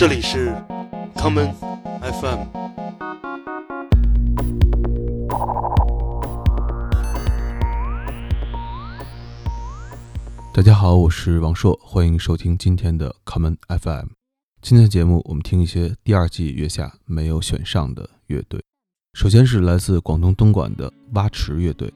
这里是 common FM。大家好，我是王硕，欢迎收听今天的 common FM。今天的节目，我们听一些第二季月下没有选上的乐队。首先是来自广东东莞的蛙池乐队。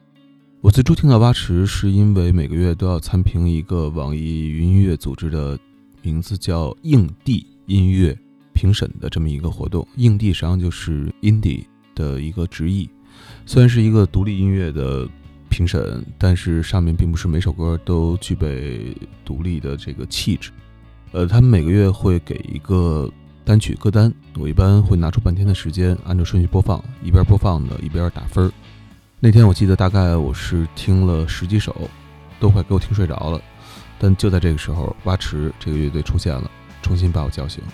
我最初听到蛙池，是因为每个月都要参评一个网易云音乐组织的名字叫“硬地音乐评审”的这么一个活动。硬地实际上就是 indie 的一个直译，虽然是一个独立音乐的评审，但是上面并不是每首歌都具备独立的这个气质。呃，他们每个月会给一个单曲歌单，我一般会拿出半天的时间，按照顺序播放，一边播放呢一边打分。那天我记得大概我是听了十几首，都快给我听睡着了。但就在这个时候，蛙池这个乐队出现了，重新把我叫醒。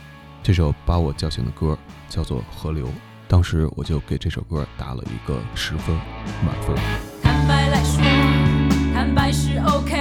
这首把我叫醒的歌叫做《河流》，当时我就给这首歌打了一个十分满分。坦白来说，坦白是 OK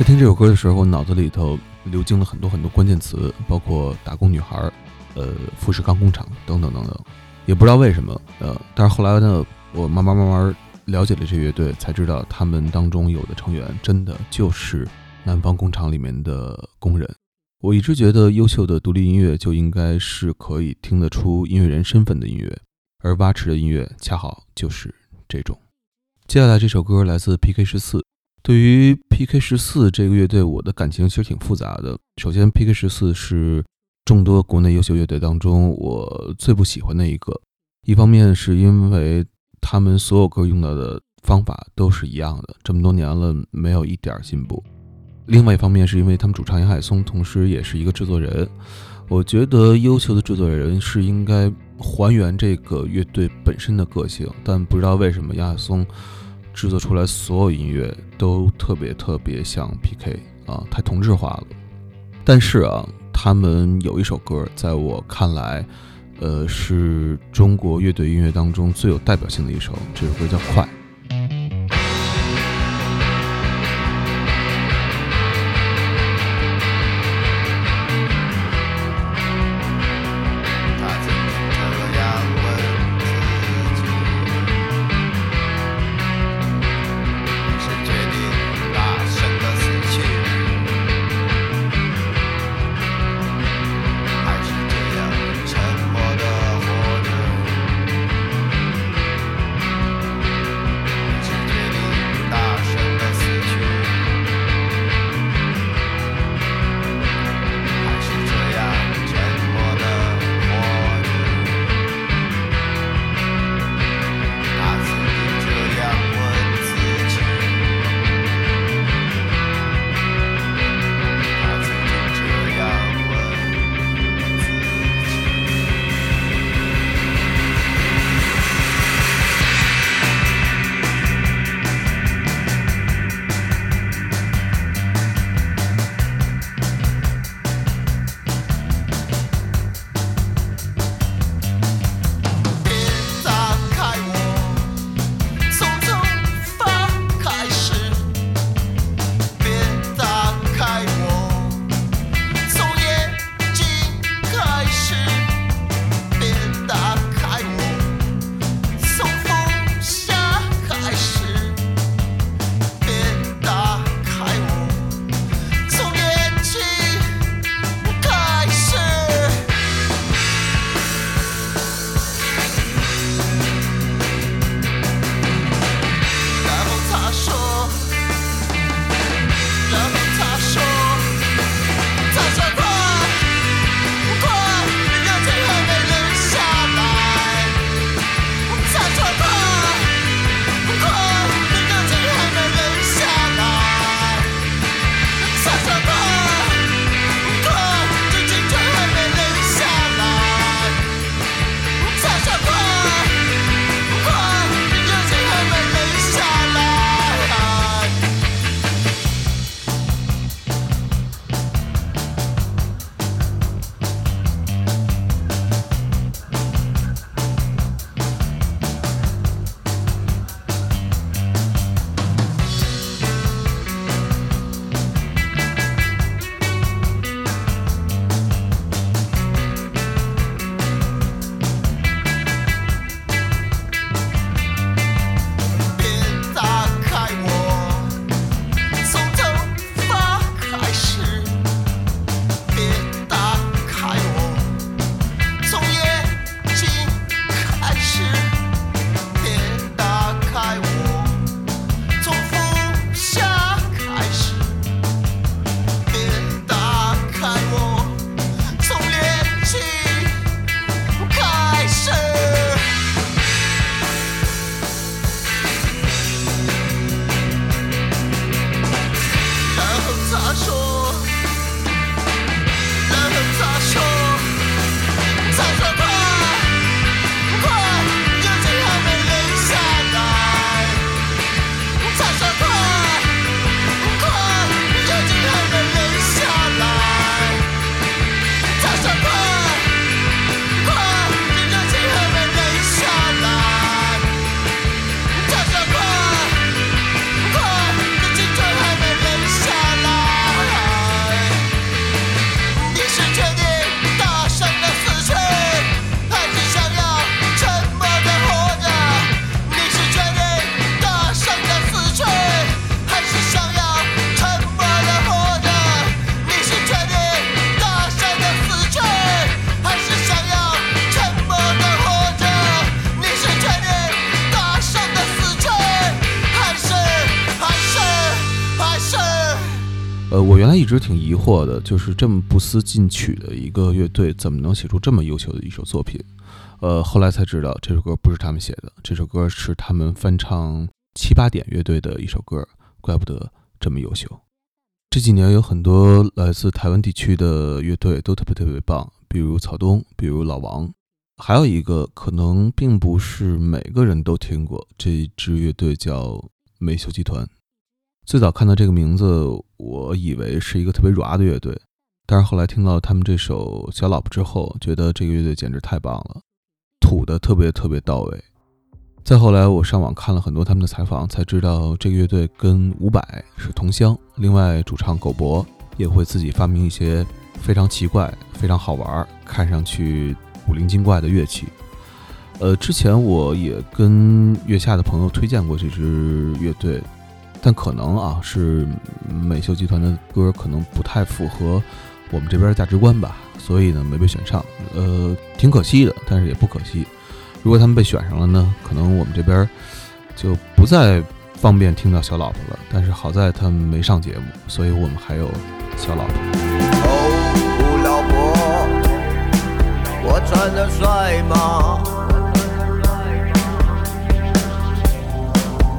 在听这首歌的时候，脑子里头流经了很多很多关键词，包括打工女孩、呃富士康工厂等等等等，也不知道为什么，呃，但是后来呢，我慢慢慢慢了解了这乐队，才知道他们当中有的成员真的就是南方工厂里面的工人。我一直觉得优秀的独立音乐就应该是可以听得出音乐人身份的音乐，而蛙池的音乐恰好就是这种。接下来这首歌来自 PK 十四。对于 PK 十四这个乐队，我的感情其实挺复杂的。首先，PK 十四是众多国内优秀乐队当中我最不喜欢的一个。一方面是因为他们所有歌用到的方法都是一样的，这么多年了没有一点进步。另外一方面是因为他们主唱杨海松同时也是一个制作人，我觉得优秀的制作人是应该还原这个乐队本身的个性，但不知道为什么杨海松制作出来所有音乐都特别特别像 PK 啊，太同质化了。但是啊，他们有一首歌，在我看来，呃，是中国乐队音乐当中最有代表性的一首，这首歌叫《快》。直挺疑惑的，就是这么不思进取的一个乐队，怎么能写出这么优秀的一首作品？呃，后来才知道这首歌不是他们写的，这首歌是他们翻唱七八点乐队的一首歌，怪不得这么优秀。这几年有很多来自台湾地区的乐队都特别特别棒，比如草东，比如老王，还有一个可能并不是每个人都听过，这支乐队叫美秀集团。最早看到这个名字，我以为是一个特别 ra 的乐队，但是后来听到他们这首《小老婆》之后，觉得这个乐队简直太棒了，土的特别特别到位。再后来，我上网看了很多他们的采访，才知道这个乐队跟伍佰是同乡。另外，主唱狗博也会自己发明一些非常奇怪、非常好玩、看上去古灵精怪的乐器。呃，之前我也跟月下的朋友推荐过这支乐队，但可能啊是美秀集团的歌可能不太符合我们这边的价值观吧，所以呢没被选上。呃，挺可惜的，但是也不可惜。如果他们被选上了呢，可能我们这边就不再方便听到小老婆了。但是好在他们没上节目，所以我们还有小老婆。哦，老婆，我穿的帅吗？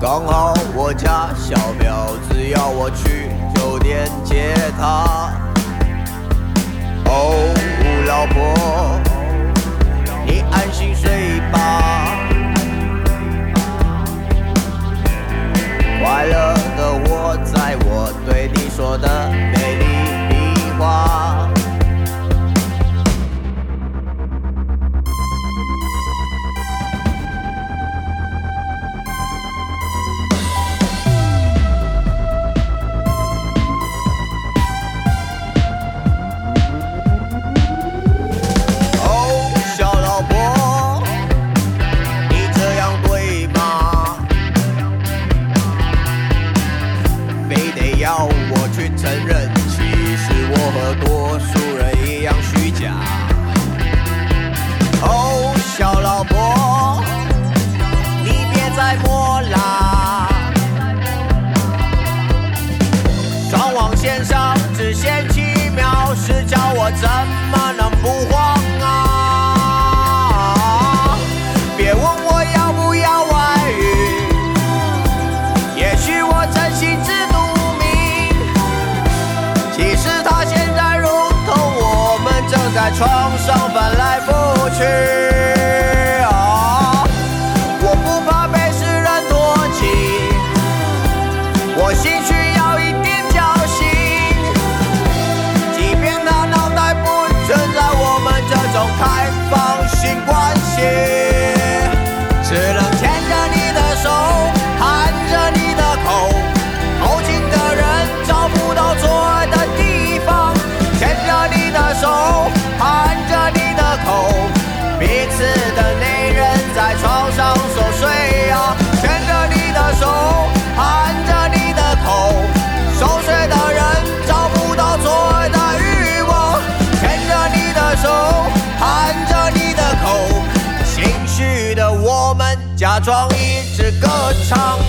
刚好我家小婊子要我去酒店接她。哦，老婆，你安心睡吧。快乐的我，在我对你说的美丽的话。手，含着你的口，彼此的内人在床上熟睡啊。牵着你的手，含着你的口，熟睡的人找不到做爱的欲望。牵着你的手，含着你的口。心虚的我们假装一直歌唱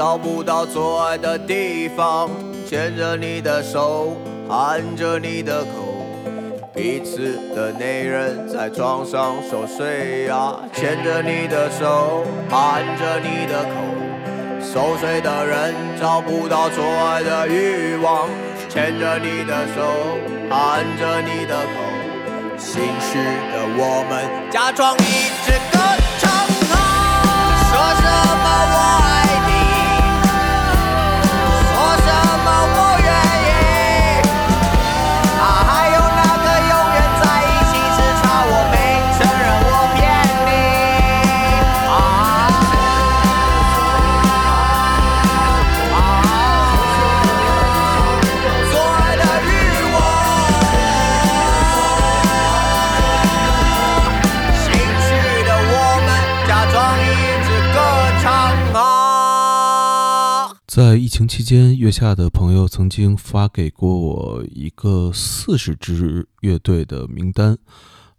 找不到做爱的地方。牵着你的手，含着你的口，彼此的内人在床上熟睡呀。牵着你的手，含着你的口，熟睡的人找不到做爱的欲望。牵着你的手，含着你的口。心虚的我们假装一直歌在疫情期间，月下的朋友曾经发给过我一个四十支乐队的名单，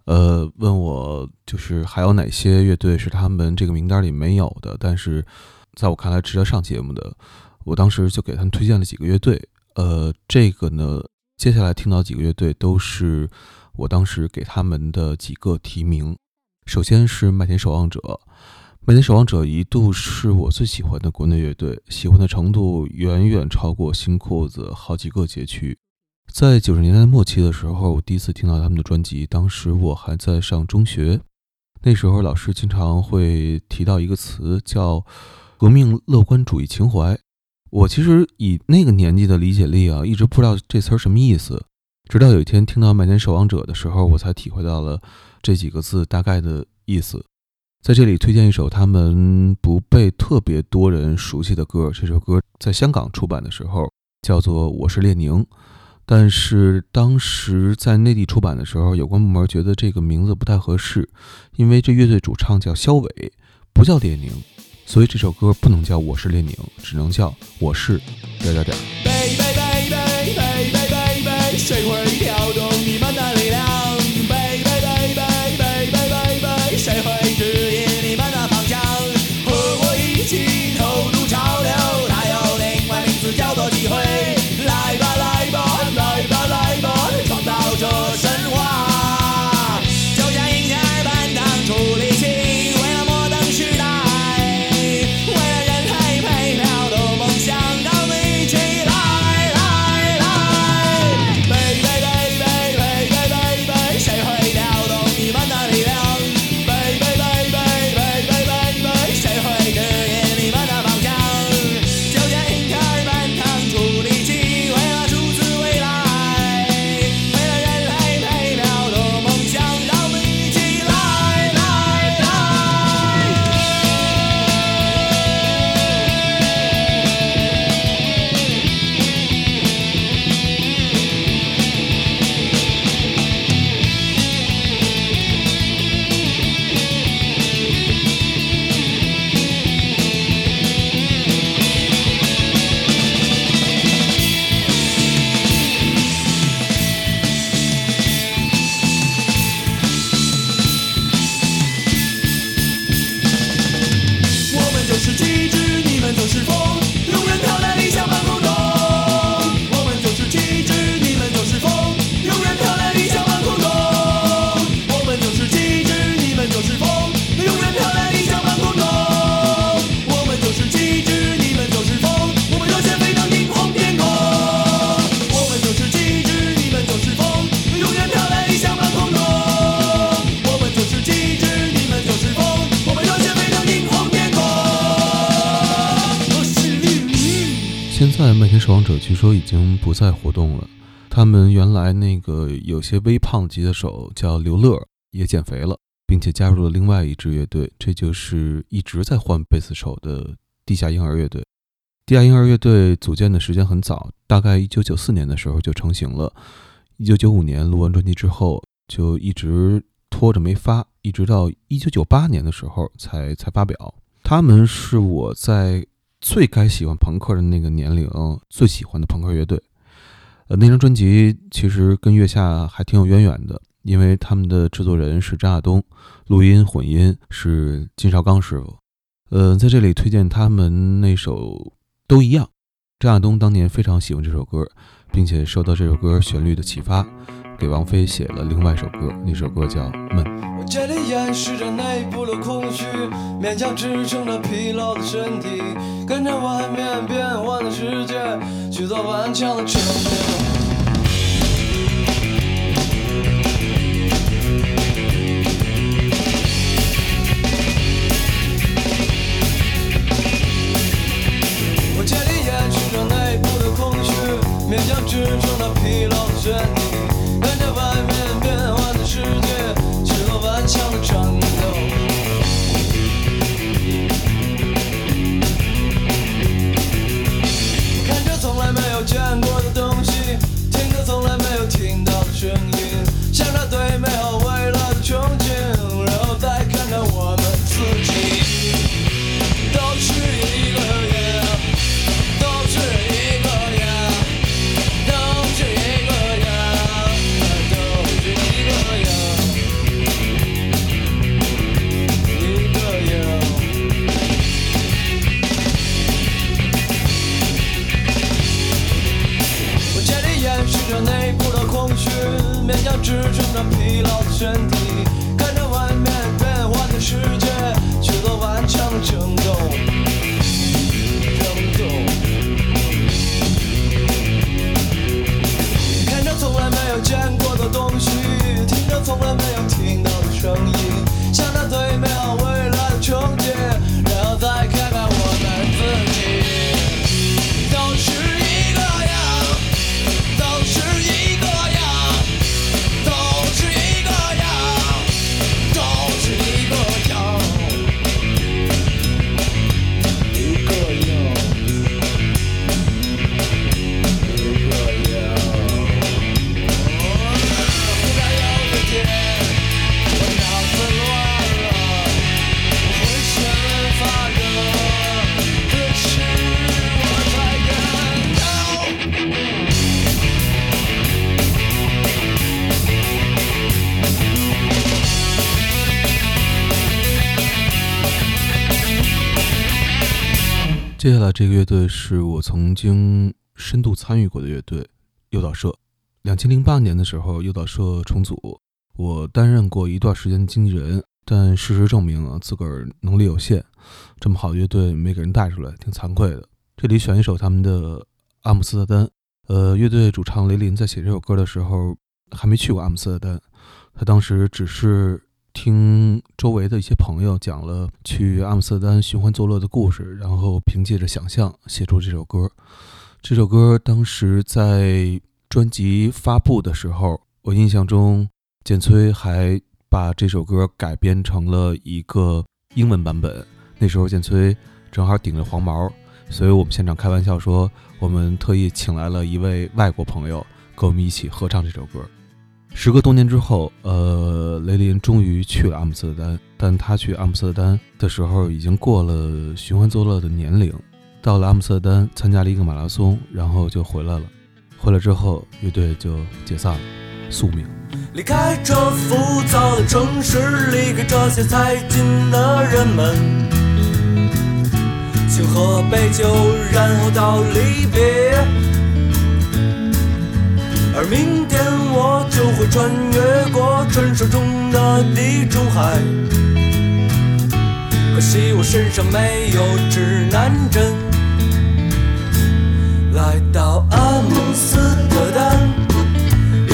呃，问我就是还有哪些乐队是他们这个名单里没有的，但是在我看来值得上节目的。我当时就给他们推荐了几个乐队，呃，这个呢，接下来听到几个乐队都是我当时给他们的几个提名。首先是麦田守望者。麦田守望者一度是我最喜欢的国内乐队，喜欢的程度远远超过新裤子好几个街区。在九十年代末期的时候，我第一次听到他们的专辑，当时我还在上中学，那时候老师经常会提到一个词叫“革命乐观主义情怀”。我其实以那个年纪的理解力啊，一直不知道这词儿什么意思，直到有一天听到麦田守望者的时候，我才体会到了这几个字大概的意思。在这里推荐一首他们不被特别多人熟悉的歌这首歌在香港出版的时候叫做我是列宁。但是当时在内地出版的时候有关部门觉得这个名字不太合适因为这乐队主唱叫肖伟不叫列宁所以这首歌不能叫我是列宁只能叫我是点点点 baby baby baby baby say 据说已经不再活动了。他们原来那个有些微胖级的手叫刘乐，也减肥了，并且加入了另外一支乐队，这就是一直在换贝斯手的地下婴儿乐队。地下婴儿乐队组建的时间很早，大概一九九四年的时候就成型了。一九九五年录完专辑之后，就一直拖着没发，一直到一九九八年的时候才才发表。他们是我在最该喜欢朋克的那个年龄最喜欢的朋克乐队。呃，那张专辑其实跟月下还挺有渊源的，因为他们的制作人是张亚东，录音混音是金少刚师傅。呃，在这里推荐他们那首《都一样》。张亚东当年非常喜欢这首歌，并且受到这首歌旋律的启发，给王菲写了另外一首歌，那首歌叫《闷》。我竭力掩饰着内部的空虚，勉强支撑着疲劳的身体，跟着外面变幻的世界，去做顽强的证明。疲劳的接下来这个乐队是我曾经深度参与过的乐队诱导社。两千零八年的时候，诱导社重组，我担任过一段时间的经纪人，但事实证明啊，自个儿能力有限，这么好的乐队没给人带出来，挺惭愧的。这里选一首他们的《阿姆斯特丹》。呃，乐队主唱雷林在写这首歌的时候还没去过阿姆斯特丹，他当时只是听周围的一些朋友讲了去阿姆斯特丹寻欢作乐的故事，然后凭借着想象写出这首歌。这首歌当时在专辑发布的时候，我印象中简崔还把这首歌改编成了一个英文版本。那时候简崔正好顶着黄毛，所以我们现场开玩笑说，我们特意请来了一位外国朋友跟我们一起合唱这首歌。时隔多年之后，呃，雷林终于去了阿姆斯特丹，但他去阿姆斯特丹的时候已经过了寻欢作乐的年龄。到了阿姆斯特丹，参加了一个马拉松，然后就回来了。回来之后，乐队就解散了，宿命。离开这浮躁的城市，离开这些财经的人们，请喝杯酒，然后到离别。而明天我就会穿越过传说中的地中海，可惜我身上没有指南针。来到阿姆斯特丹。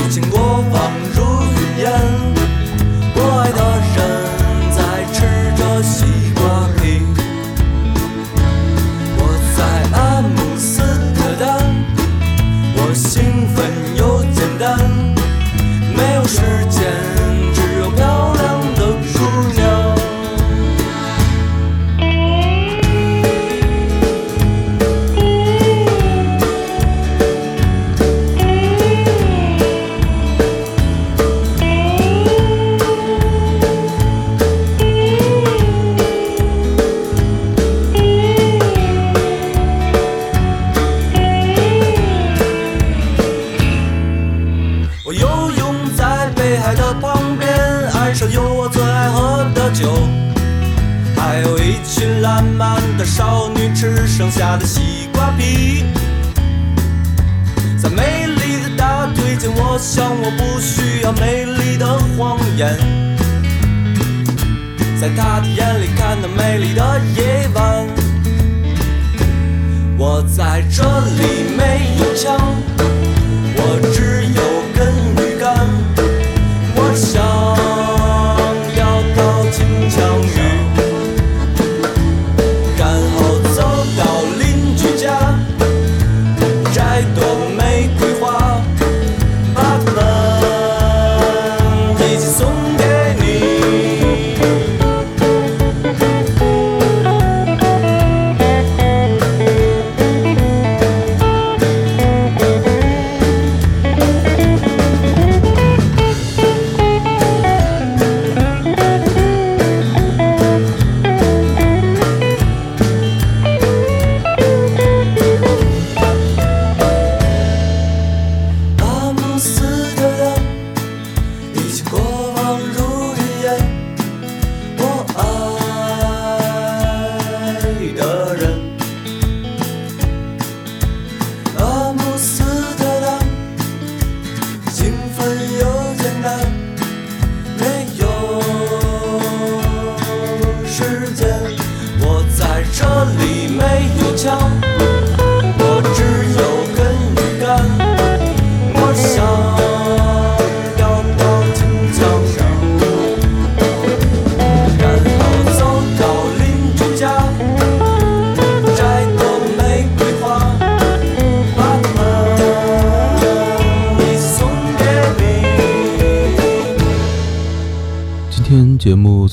已经过往如云烟。我爱的人在吃着西兴奋又简单，没有时间，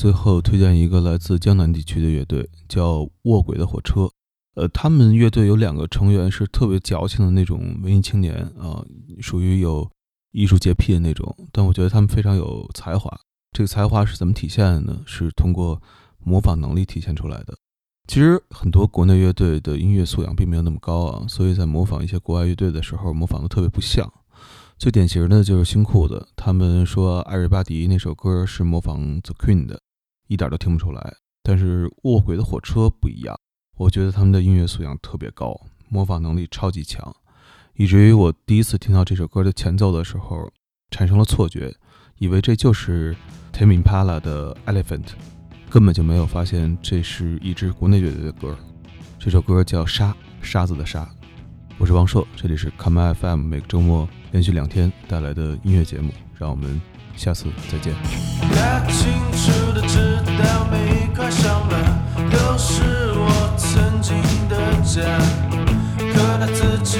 最后推荐一个来自江南地区的乐队，叫卧轨的火车。呃，他们乐队有两个成员是特别矫情的那种文艺青年啊、属于有艺术洁癖的那种。但我觉得他们非常有才华。这个才华是怎么体现的呢？是通过模仿能力体现出来的。其实很多国内乐队的音乐素养并没有那么高啊，所以在模仿一些国外乐队的时候，模仿的特别不像。最典型的就是新裤子，他们说《艾瑞巴迪》那首歌是模仿 The Queen 的，一点都听不出来。但是卧轨的火车不一样，我觉得他们的音乐素养特别高，模仿能力超级强，以至于我第一次听到这首歌的前奏的时候，产生了错觉，以为这就是 Tame Impala 的 Elephant，根本就没有发现这是一支国内乐队的歌。这首歌叫《沙》，沙子的沙。我是王硕，这里是 Come FM，每个周末连续两天带来的音乐节目，让我们下次再见。都是我曾经的家，可他自己